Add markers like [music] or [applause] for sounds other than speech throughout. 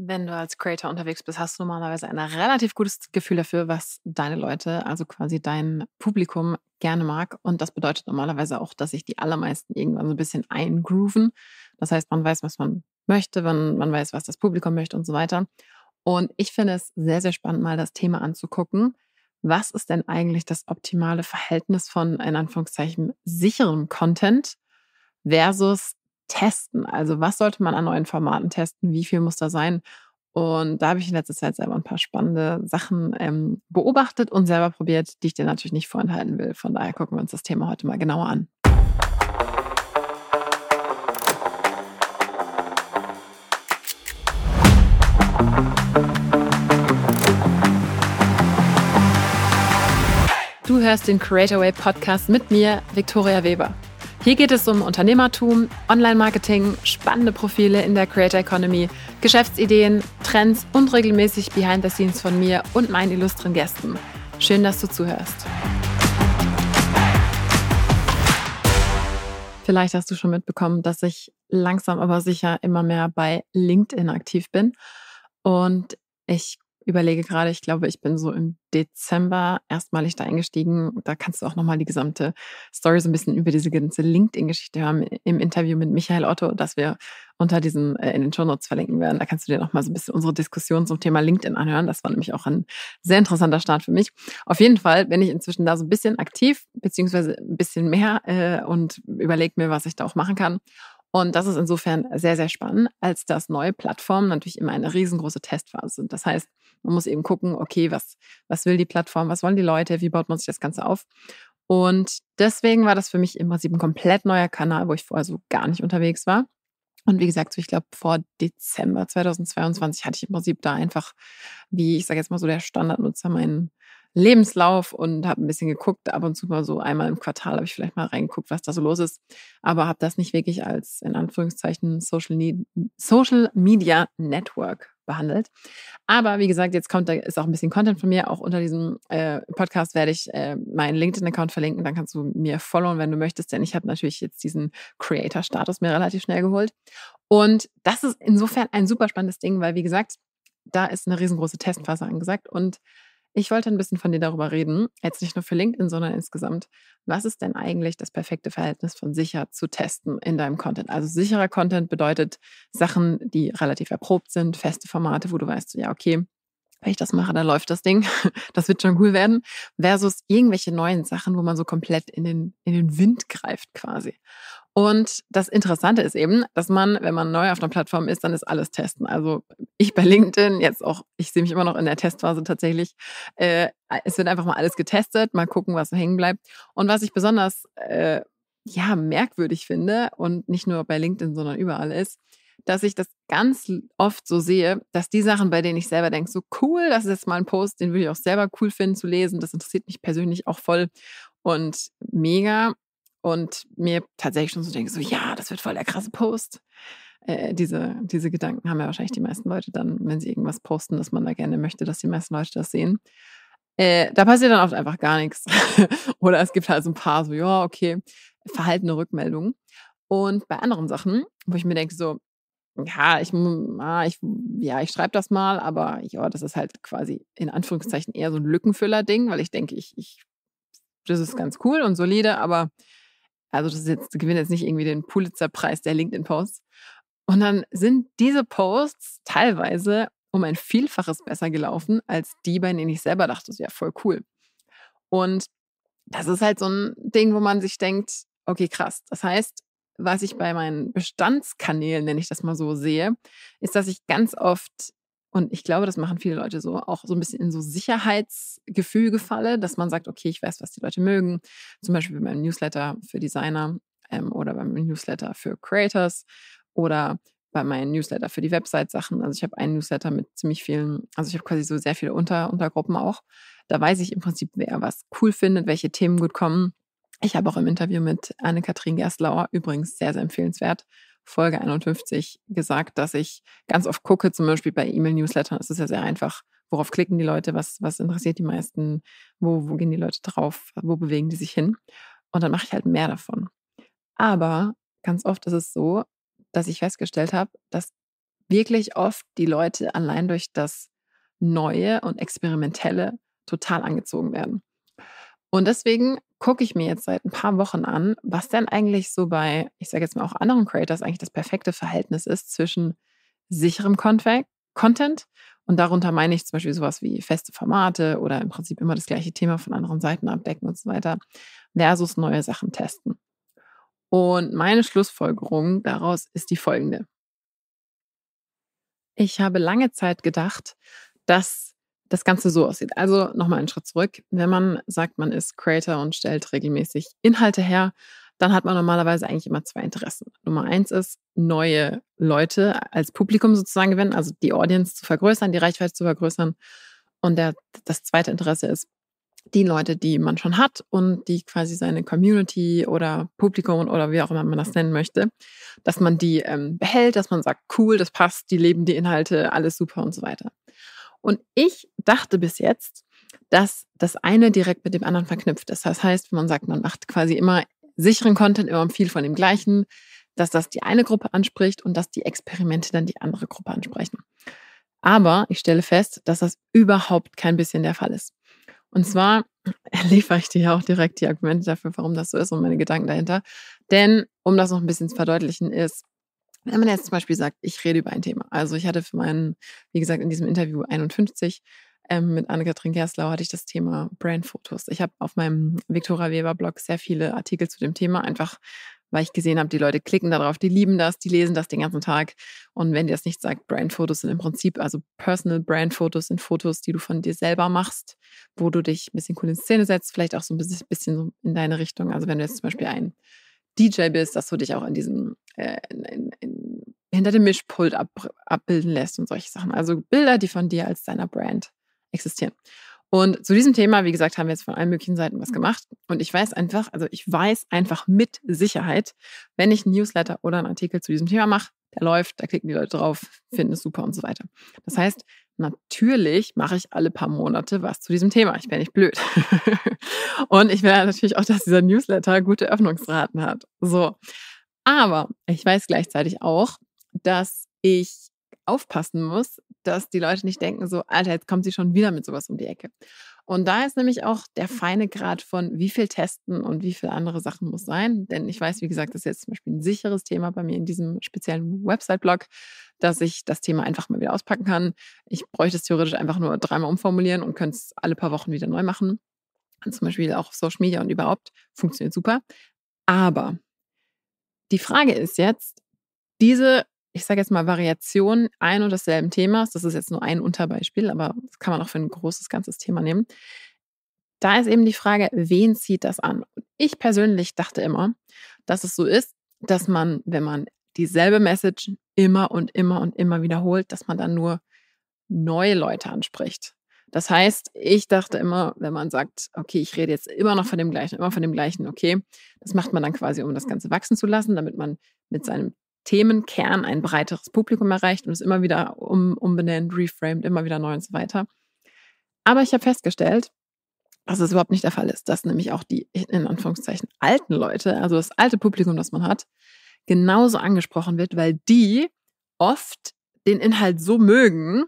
Wenn du als Creator unterwegs bist, hast du normalerweise ein relativ gutes Gefühl dafür, was deine Leute, also quasi dein Publikum, gerne mag. Und das bedeutet normalerweise auch, dass sich die allermeisten irgendwann so ein bisschen eingrooven. Das heißt, man weiß, was man möchte, man, man weiß, was das Publikum möchte und so weiter. Und ich finde es sehr, sehr spannend, mal das Thema anzugucken. Was ist denn eigentlich das optimale Verhältnis von, in Anführungszeichen, sicherem Content versus testen. Also was sollte man an neuen Formaten testen? Wie viel muss da sein? Und da habe ich in letzter Zeit selber ein paar spannende Sachen ähm, beobachtet und selber probiert, die ich dir natürlich nicht vorenthalten will. Von daher gucken wir uns das Thema heute mal genauer an. Du hörst den Creator Way Podcast mit mir, Viktoria Weber. Hier geht es um Unternehmertum, Online-Marketing, spannende Profile in der Creator Economy, Geschäftsideen, Trends und regelmäßig Behind the Scenes von mir und meinen illustren Gästen. Schön, dass du zuhörst. Vielleicht hast du schon mitbekommen, dass ich langsam aber sicher immer mehr bei LinkedIn aktiv bin. Und ich überlege gerade, ich glaube, ich bin so im Dezember erstmalig da eingestiegen. Da kannst du auch nochmal die gesamte Story so ein bisschen über diese ganze LinkedIn-Geschichte hören im Interview mit Michael Otto, das wir unter diesen äh, in den Show Notes verlinken werden. Da kannst du dir nochmal so ein bisschen unsere Diskussion zum Thema LinkedIn anhören. Das war nämlich auch ein sehr interessanter Start für mich. Auf jeden Fall bin ich inzwischen da so ein bisschen aktiv, beziehungsweise ein bisschen mehr äh, und überlege mir, was ich da auch machen kann. Und das ist insofern sehr, sehr spannend, als dass neue Plattformen natürlich immer eine riesengroße Testphase sind. Das heißt, man muss eben gucken, okay, was, was will die Plattform, was wollen die Leute, wie baut man sich das Ganze auf? Und deswegen war das für mich im Prinzip ein komplett neuer Kanal, wo ich vorher so gar nicht unterwegs war. Und wie gesagt, so ich glaube, vor Dezember 2022 hatte ich im Prinzip da einfach, wie ich sage jetzt mal so, der Standardnutzer meinen Lebenslauf und habe ein bisschen geguckt. Ab und zu mal so einmal im Quartal habe ich vielleicht mal reingeguckt, was da so los ist. Aber habe das nicht wirklich als in Anführungszeichen Social, Need, Social Media Network behandelt. Aber wie gesagt, jetzt kommt da ist auch ein bisschen Content von mir. Auch unter diesem äh, Podcast werde ich äh, meinen LinkedIn-Account verlinken. Dann kannst du mir followen, wenn du möchtest. Denn ich habe natürlich jetzt diesen Creator-Status mir relativ schnell geholt. Und das ist insofern ein super spannendes Ding, weil wie gesagt, da ist eine riesengroße Testphase angesagt und ich wollte ein bisschen von dir darüber reden, jetzt nicht nur für LinkedIn, sondern insgesamt. Was ist denn eigentlich das perfekte Verhältnis von sicher zu testen in deinem Content? Also sicherer Content bedeutet Sachen, die relativ erprobt sind, feste Formate, wo du weißt, ja, okay, wenn ich das mache, dann läuft das Ding. [laughs] Das wird schon cool werden. Versus irgendwelche neuen Sachen, wo man so komplett in den, in den Wind greift quasi. Und das Interessante ist eben, dass man, wenn man neu auf einer Plattform ist, dann ist alles testen. Also ich bei LinkedIn, jetzt auch, ich sehe mich immer noch in der Testphase tatsächlich. Äh, es wird einfach mal alles getestet, mal gucken, was hängen bleibt. Und was ich besonders äh, ja, merkwürdig finde und nicht nur bei LinkedIn, sondern überall ist, dass ich das ganz oft so sehe, dass die Sachen, bei denen ich selber denke, so cool, das ist jetzt mal ein Post, den würde ich auch selber cool finden zu lesen, das interessiert mich persönlich auch voll und mega und mir tatsächlich schon so denke, so ja, das wird voll der krasse Post. Äh, diese, diese Gedanken haben ja wahrscheinlich die meisten Leute dann, wenn sie irgendwas posten, dass man da gerne möchte, dass die meisten Leute das sehen. Äh, da passiert dann oft einfach gar nichts. [laughs] Oder es gibt halt so ein paar so, ja, okay, verhaltene Rückmeldungen. Und bei anderen Sachen, wo ich mir denke, so, ja, ich, ah, ich, ja, ich schreibe das mal, aber ja, das ist halt quasi in Anführungszeichen eher so ein Lückenfüller-Ding, weil ich denke, ich, ich, das ist ganz cool und solide, aber also das ist jetzt, gewinnt jetzt nicht irgendwie den Pulitzer-Preis der LinkedIn-Posts. Und dann sind diese Posts teilweise um ein Vielfaches besser gelaufen als die, bei denen ich selber dachte, ja voll cool. Und das ist halt so ein Ding, wo man sich denkt, okay, krass. Das heißt, was ich bei meinen Bestandskanälen, nenne ich das mal so, sehe, ist, dass ich ganz oft und ich glaube, das machen viele Leute so, auch so ein bisschen in so Sicherheitsgefühl gefalle, dass man sagt, okay, ich weiß, was die Leute mögen. Zum Beispiel bei meinem Newsletter für Designer ähm, oder beim Newsletter für Creators oder bei meinen Newsletter für die Website-Sachen. Also ich habe einen Newsletter mit ziemlich vielen, also ich habe quasi so sehr viele Unter Untergruppen auch. Da weiß ich im Prinzip, wer was cool findet, welche Themen gut kommen. Ich habe auch im Interview mit Anne-Kathrin Gerstlauer, übrigens sehr, sehr empfehlenswert, Folge 51 gesagt, dass ich ganz oft gucke, zum Beispiel bei E-Mail-Newslettern, es ist ja sehr einfach, worauf klicken die Leute, was, was interessiert die meisten, wo, wo gehen die Leute drauf, wo bewegen die sich hin. Und dann mache ich halt mehr davon. Aber ganz oft ist es so, dass ich festgestellt habe, dass wirklich oft die Leute allein durch das Neue und Experimentelle total angezogen werden. Und deswegen gucke ich mir jetzt seit ein paar Wochen an, was denn eigentlich so bei, ich sage jetzt mal auch anderen Creators, eigentlich das perfekte Verhältnis ist zwischen sicherem Content und darunter meine ich zum Beispiel sowas wie feste Formate oder im Prinzip immer das gleiche Thema von anderen Seiten abdecken und so weiter, versus neue Sachen testen. Und meine Schlussfolgerung daraus ist die folgende. Ich habe lange Zeit gedacht, dass das Ganze so aussieht. Also nochmal einen Schritt zurück. Wenn man sagt, man ist Creator und stellt regelmäßig Inhalte her, dann hat man normalerweise eigentlich immer zwei Interessen. Nummer eins ist, neue Leute als Publikum sozusagen gewinnen, also die Audience zu vergrößern, die Reichweite zu vergrößern. Und der, das zweite Interesse ist, die Leute, die man schon hat und die quasi seine Community oder Publikum oder wie auch immer man das nennen möchte, dass man die ähm, behält, dass man sagt, cool, das passt, die leben die Inhalte, alles super und so weiter. Und ich dachte bis jetzt, dass das eine direkt mit dem anderen verknüpft ist. Das heißt, wenn man sagt, man macht quasi immer sicheren Content, immer viel von dem gleichen, dass das die eine Gruppe anspricht und dass die Experimente dann die andere Gruppe ansprechen. Aber ich stelle fest, dass das überhaupt kein bisschen der Fall ist. Und zwar [laughs] liefere ich dir auch direkt die Argumente dafür, warum das so ist und meine Gedanken dahinter. Denn, um das noch ein bisschen zu verdeutlichen, ist, wenn man jetzt zum Beispiel sagt, ich rede über ein Thema. Also ich hatte für meinen, wie gesagt, in diesem Interview 51 ähm, mit Anne-Kathrin Gerslau hatte ich das Thema Brandfotos. Ich habe auf meinem Viktora Weber Blog sehr viele Artikel zu dem Thema, einfach weil ich gesehen habe, die Leute klicken darauf, die lieben das, die lesen das den ganzen Tag. Und wenn dir das nicht sagt, Brandfotos sind im Prinzip, also Personal Brandfotos sind Fotos, die du von dir selber machst, wo du dich ein bisschen cool in Szene setzt, vielleicht auch so ein bisschen in deine Richtung. Also wenn du jetzt zum Beispiel ein DJ bist, dass du dich auch in diesem, äh, hinter dem Mischpult ab, abbilden lässt und solche Sachen. Also Bilder, die von dir als deiner Brand existieren. Und zu diesem Thema, wie gesagt, haben wir jetzt von allen möglichen Seiten was gemacht. Und ich weiß einfach, also ich weiß einfach mit Sicherheit, wenn ich ein Newsletter oder einen Artikel zu diesem Thema mache, der läuft, da klicken die Leute drauf, finden es super und so weiter. Das heißt, natürlich mache ich alle paar Monate was zu diesem Thema. Ich wäre nicht blöd. [laughs] und ich will natürlich auch, dass dieser Newsletter gute Öffnungsraten hat. So. Aber ich weiß gleichzeitig auch, dass ich aufpassen muss, dass die Leute nicht denken, so, Alter, jetzt kommt sie schon wieder mit sowas um die Ecke. Und da ist nämlich auch der feine Grad von, wie viel testen und wie viel andere Sachen muss sein. Denn ich weiß, wie gesagt, das ist jetzt zum Beispiel ein sicheres Thema bei mir in diesem speziellen Website-Blog, dass ich das Thema einfach mal wieder auspacken kann. Ich bräuchte es theoretisch einfach nur dreimal umformulieren und könnte es alle paar Wochen wieder neu machen. Und zum Beispiel auch auf Social Media und überhaupt. Funktioniert super. Aber die Frage ist jetzt, diese ich sage jetzt mal, Variation ein und desselben Themas, das ist jetzt nur ein Unterbeispiel, aber das kann man auch für ein großes, ganzes Thema nehmen. Da ist eben die Frage, wen zieht das an? ich persönlich dachte immer, dass es so ist, dass man, wenn man dieselbe Message immer und immer und immer wiederholt, dass man dann nur neue Leute anspricht. Das heißt, ich dachte immer, wenn man sagt, okay, ich rede jetzt immer noch von dem gleichen, immer von dem gleichen, okay, das macht man dann quasi, um das Ganze wachsen zu lassen, damit man mit seinem Themenkern ein breiteres Publikum erreicht und es immer wieder um, umbenennt, reframed, immer wieder neu und so weiter. Aber ich habe festgestellt, dass es überhaupt nicht der Fall ist, dass nämlich auch die in Anführungszeichen alten Leute, also das alte Publikum, das man hat, genauso angesprochen wird, weil die oft den Inhalt so mögen,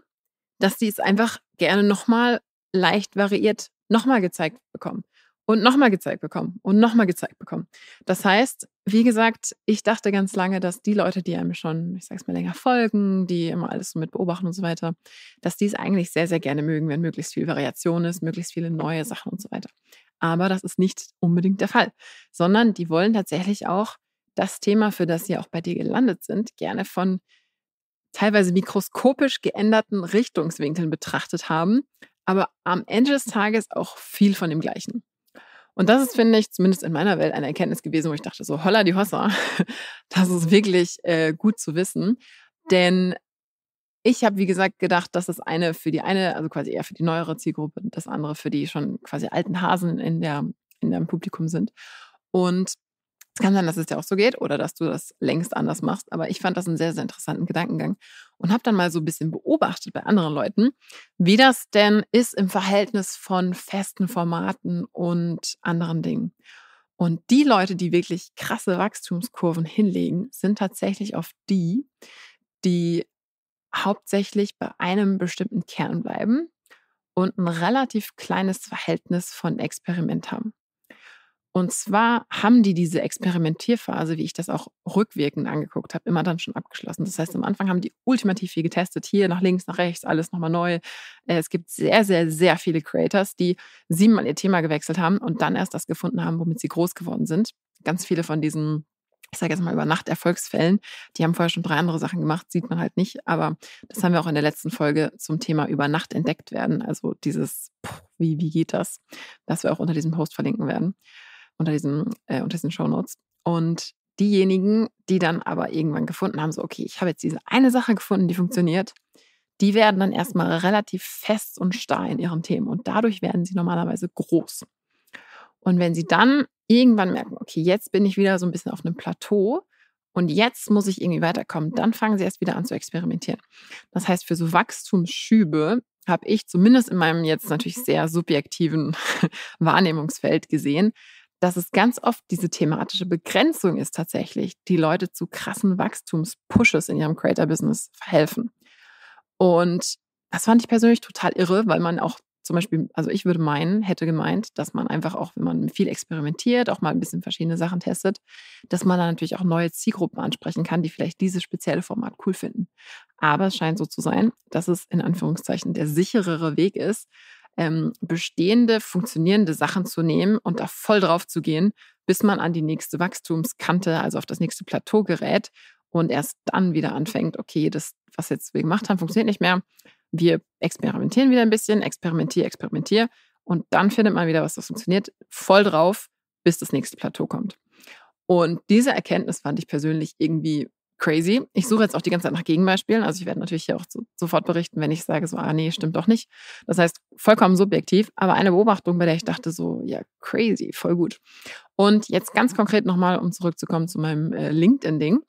dass die es einfach gerne nochmal leicht variiert nochmal gezeigt bekommen und nochmal gezeigt bekommen und nochmal gezeigt bekommen. Das heißt, wie gesagt, ich dachte ganz lange, dass die Leute, die einem schon, ich sag's mal, länger folgen, die immer alles so mit beobachten und so weiter, dass die es eigentlich sehr, sehr gerne mögen, wenn möglichst viel Variation ist, möglichst viele neue Sachen und so weiter. Aber das ist nicht unbedingt der Fall, sondern die wollen tatsächlich auch das Thema, für das sie auch bei dir gelandet sind, gerne von teilweise mikroskopisch geänderten Richtungswinkeln betrachtet haben, aber am Ende des Tages auch viel von dem Gleichen. Und das ist, finde ich, zumindest in meiner Welt eine Erkenntnis gewesen, wo ich dachte, so holla die Hossa, [laughs] das ist wirklich äh, gut zu wissen. Denn ich habe, wie gesagt, gedacht, dass das eine für die eine, also quasi eher für die neuere Zielgruppe, das andere für die schon quasi alten Hasen in der, in dem Publikum sind. Und es kann sein, dass es dir auch so geht oder dass du das längst anders machst, aber ich fand das einen sehr, sehr interessanten Gedankengang und habe dann mal so ein bisschen beobachtet bei anderen Leuten, wie das denn ist im Verhältnis von festen Formaten und anderen Dingen. Und die Leute, die wirklich krasse Wachstumskurven hinlegen, sind tatsächlich oft die, die hauptsächlich bei einem bestimmten Kern bleiben und ein relativ kleines Verhältnis von Experiment haben. Und zwar haben die diese Experimentierphase, wie ich das auch rückwirkend angeguckt habe, immer dann schon abgeschlossen. Das heißt, am Anfang haben die ultimativ viel getestet. Hier nach links, nach rechts, alles nochmal neu. Äh, es gibt sehr, sehr, sehr viele Creators, die siebenmal ihr Thema gewechselt haben und dann erst das gefunden haben, womit sie groß geworden sind. Ganz viele von diesen ich sage jetzt mal über Nacht Erfolgsfällen. Die haben vorher schon drei andere Sachen gemacht, sieht man halt nicht. Aber das haben wir auch in der letzten Folge zum Thema über Nacht entdeckt werden. Also dieses, wie, wie geht das? Das wir auch unter diesem Post verlinken werden, unter diesen, äh, unter diesen Show Notes. Und diejenigen, die dann aber irgendwann gefunden haben, so, okay, ich habe jetzt diese eine Sache gefunden, die funktioniert, die werden dann erstmal relativ fest und starr in ihren Themen. Und dadurch werden sie normalerweise groß. Und wenn sie dann irgendwann merken, okay, jetzt bin ich wieder so ein bisschen auf einem Plateau und jetzt muss ich irgendwie weiterkommen, dann fangen sie erst wieder an zu experimentieren. Das heißt, für so Wachstumsschübe habe ich zumindest in meinem jetzt natürlich sehr subjektiven [laughs] Wahrnehmungsfeld gesehen, dass es ganz oft diese thematische Begrenzung ist tatsächlich, die Leute zu krassen Wachstumspushes in ihrem Creator-Business verhelfen. Und das fand ich persönlich total irre, weil man auch zum Beispiel, also ich würde meinen, hätte gemeint, dass man einfach auch, wenn man viel experimentiert, auch mal ein bisschen verschiedene Sachen testet, dass man dann natürlich auch neue Zielgruppen ansprechen kann, die vielleicht dieses spezielle Format cool finden. Aber es scheint so zu sein, dass es in Anführungszeichen der sicherere Weg ist, ähm, bestehende, funktionierende Sachen zu nehmen und da voll drauf zu gehen, bis man an die nächste Wachstumskante, also auf das nächste Plateau gerät und erst dann wieder anfängt, okay, das, was jetzt wir gemacht haben, funktioniert nicht mehr wir experimentieren wieder ein bisschen, experimentier, experimentier und dann findet man wieder, was das funktioniert, voll drauf, bis das nächste Plateau kommt. Und diese Erkenntnis fand ich persönlich irgendwie crazy. Ich suche jetzt auch die ganze Zeit nach Gegenbeispielen. Also ich werde natürlich hier auch so, sofort berichten, wenn ich sage, so, ah nee, stimmt doch nicht. Das heißt, vollkommen subjektiv, aber eine Beobachtung, bei der ich dachte so, ja, crazy, voll gut. Und jetzt ganz konkret nochmal, um zurückzukommen zu meinem äh, LinkedIn-Ding.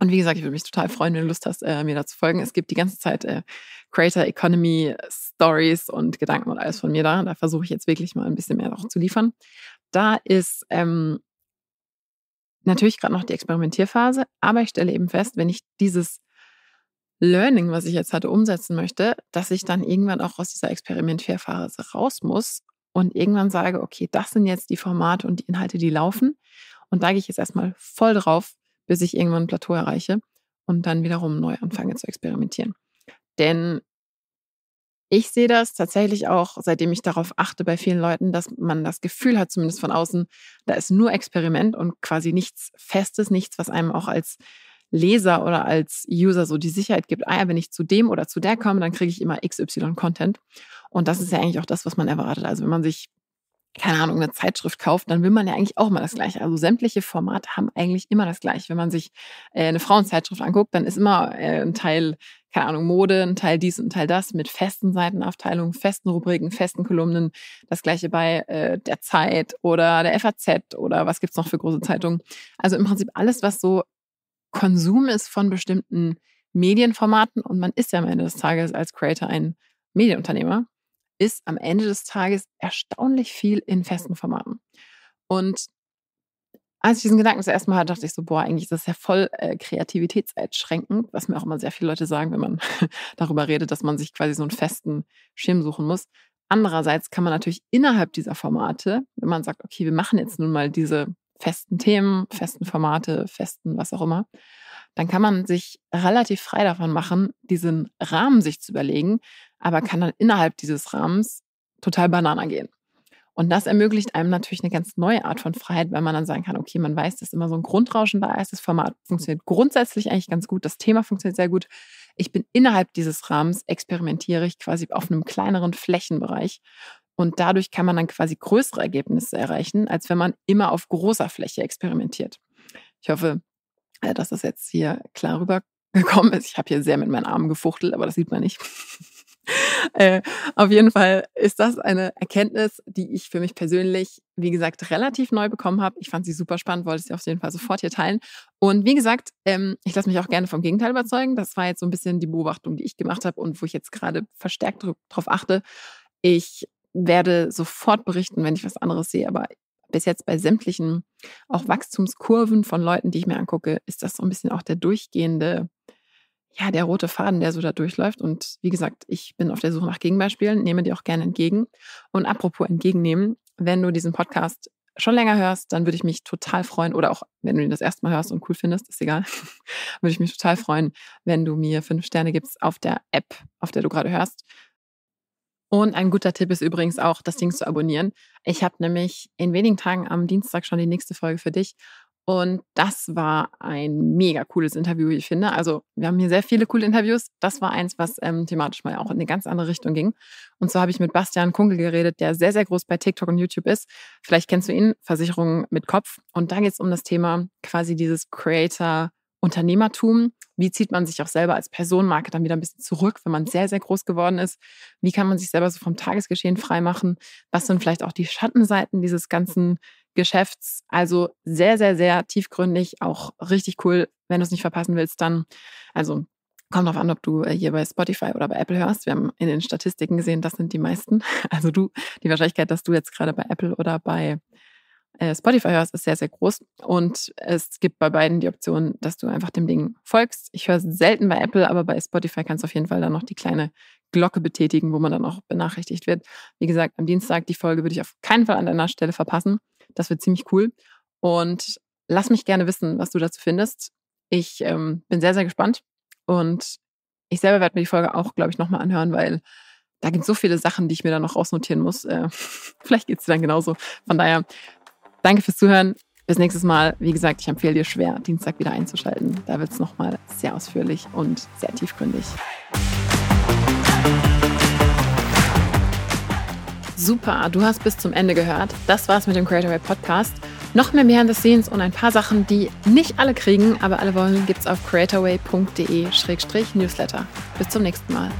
Und wie gesagt, ich würde mich total freuen, wenn du Lust hast, äh, mir da zu folgen. Es gibt die ganze Zeit äh, Creator Economy Stories und Gedanken und alles von mir da. Da versuche ich jetzt wirklich mal ein bisschen mehr noch zu liefern. Da ist ähm, natürlich gerade noch die Experimentierphase, aber ich stelle eben fest, wenn ich dieses Learning, was ich jetzt hatte, umsetzen möchte, dass ich dann irgendwann auch aus dieser Experimentierphase raus muss und irgendwann sage, okay, das sind jetzt die Formate und die Inhalte, die laufen. Und da gehe ich jetzt erstmal voll drauf, bis ich irgendwann ein Plateau erreiche und dann wiederum neu anfange zu experimentieren. Denn ich sehe das tatsächlich auch, seitdem ich darauf achte bei vielen Leuten, dass man das Gefühl hat, zumindest von außen, da ist nur Experiment und quasi nichts Festes, nichts, was einem auch als Leser oder als User so die Sicherheit gibt, ah ja, wenn ich zu dem oder zu der komme, dann kriege ich immer XY Content. Und das ist ja eigentlich auch das, was man erwartet. Also wenn man sich keine Ahnung, eine Zeitschrift kauft, dann will man ja eigentlich auch mal das Gleiche. Also sämtliche Formate haben eigentlich immer das Gleiche. Wenn man sich äh, eine Frauenzeitschrift anguckt, dann ist immer äh, ein Teil, keine Ahnung, Mode, ein Teil dies und ein Teil das mit festen Seitenaufteilungen, festen Rubriken, festen Kolumnen. Das Gleiche bei äh, der Zeit oder der FAZ oder was gibt's noch für große Zeitungen. Also im Prinzip alles, was so Konsum ist von bestimmten Medienformaten und man ist ja am Ende des Tages als Creator ein Medienunternehmer ist am Ende des Tages erstaunlich viel in festen Formaten. Und als ich diesen Gedanken zuerst mal hatte, dachte ich so, boah, eigentlich ist das ja voll äh, kreativitätseinschränkend, was mir auch immer sehr viele Leute sagen, wenn man [laughs] darüber redet, dass man sich quasi so einen festen Schirm suchen muss. Andererseits kann man natürlich innerhalb dieser Formate, wenn man sagt, okay, wir machen jetzt nun mal diese festen Themen, festen Formate, festen was auch immer, dann kann man sich relativ frei davon machen, diesen Rahmen sich zu überlegen, aber kann dann innerhalb dieses Rahmens total Banana gehen. Und das ermöglicht einem natürlich eine ganz neue Art von Freiheit, weil man dann sagen kann, okay, man weiß, dass immer so ein Grundrauschen da ist. Das Format funktioniert grundsätzlich eigentlich ganz gut. Das Thema funktioniert sehr gut. Ich bin innerhalb dieses Rahmens, experimentiere ich quasi auf einem kleineren Flächenbereich. Und dadurch kann man dann quasi größere Ergebnisse erreichen, als wenn man immer auf großer Fläche experimentiert. Ich hoffe, äh, dass das jetzt hier klar rübergekommen ist. Ich habe hier sehr mit meinen Armen gefuchtelt, aber das sieht man nicht. [laughs] äh, auf jeden Fall ist das eine Erkenntnis, die ich für mich persönlich, wie gesagt, relativ neu bekommen habe. Ich fand sie super spannend, wollte sie auf jeden Fall sofort hier teilen. Und wie gesagt, ähm, ich lasse mich auch gerne vom Gegenteil überzeugen. Das war jetzt so ein bisschen die Beobachtung, die ich gemacht habe und wo ich jetzt gerade verstärkt darauf achte. Ich werde sofort berichten, wenn ich was anderes sehe, aber bis jetzt bei sämtlichen auch Wachstumskurven von Leuten, die ich mir angucke, ist das so ein bisschen auch der durchgehende ja, der rote Faden, der so da durchläuft. Und wie gesagt, ich bin auf der Suche nach Gegenbeispielen, nehme die auch gerne entgegen. Und apropos entgegennehmen, wenn du diesen Podcast schon länger hörst, dann würde ich mich total freuen, oder auch wenn du ihn das erste Mal hörst und cool findest, ist egal, [laughs] würde ich mich total freuen, wenn du mir fünf Sterne gibst auf der App, auf der du gerade hörst. Und ein guter Tipp ist übrigens auch, das Ding zu abonnieren. Ich habe nämlich in wenigen Tagen am Dienstag schon die nächste Folge für dich. Und das war ein mega cooles Interview, wie ich finde. Also, wir haben hier sehr viele coole Interviews. Das war eins, was ähm, thematisch mal auch in eine ganz andere Richtung ging. Und so habe ich mit Bastian Kunkel geredet, der sehr, sehr groß bei TikTok und YouTube ist. Vielleicht kennst du ihn, Versicherungen mit Kopf. Und da geht es um das Thema quasi dieses Creator- Unternehmertum. Wie zieht man sich auch selber als Personenmarke dann wieder ein bisschen zurück, wenn man sehr, sehr groß geworden ist? Wie kann man sich selber so vom Tagesgeschehen freimachen? Was sind vielleicht auch die Schattenseiten dieses ganzen Geschäfts? Also sehr, sehr, sehr tiefgründig, auch richtig cool. Wenn du es nicht verpassen willst, dann, also Kommt darauf an, ob du äh, hier bei Spotify oder bei Apple hörst. Wir haben in den Statistiken gesehen, das sind die meisten. [laughs] Also du, die Wahrscheinlichkeit, dass du jetzt gerade bei Apple oder bei äh, Spotify hörst, ist sehr, sehr groß. Und es gibt bei beiden die Option, dass du einfach dem Ding folgst. Ich höre selten bei Apple, aber bei Spotify kannst du auf jeden Fall dann noch die kleine Glocke betätigen, wo man dann auch benachrichtigt wird. Wie gesagt, am Dienstag die Folge würde ich auf keinen Fall an deiner Stelle verpassen. Das wird ziemlich cool. Und lass mich gerne wissen, was du dazu findest. Ich ähm, bin sehr, sehr gespannt. Und ich selber werde mir die Folge auch, glaube ich, nochmal anhören, weil da gibt es so viele Sachen, die ich mir dann noch rausnotieren muss. Äh, [laughs] vielleicht geht es dir dann genauso. Von daher Danke fürs Zuhören. Bis nächstes Mal. Wie gesagt, ich empfehle dir schwer, Dienstag wieder einzuschalten. Da wird es nochmal sehr ausführlich und sehr tiefgründig. Super, du hast bis zum Ende gehört. Das war's mit dem Creator Podcast. Noch mehr Behind the Scenes und ein paar Sachen, die nicht alle kriegen, aber alle wollen, gibt's auf creatorway.de-newsletter. Bis zum nächsten Mal.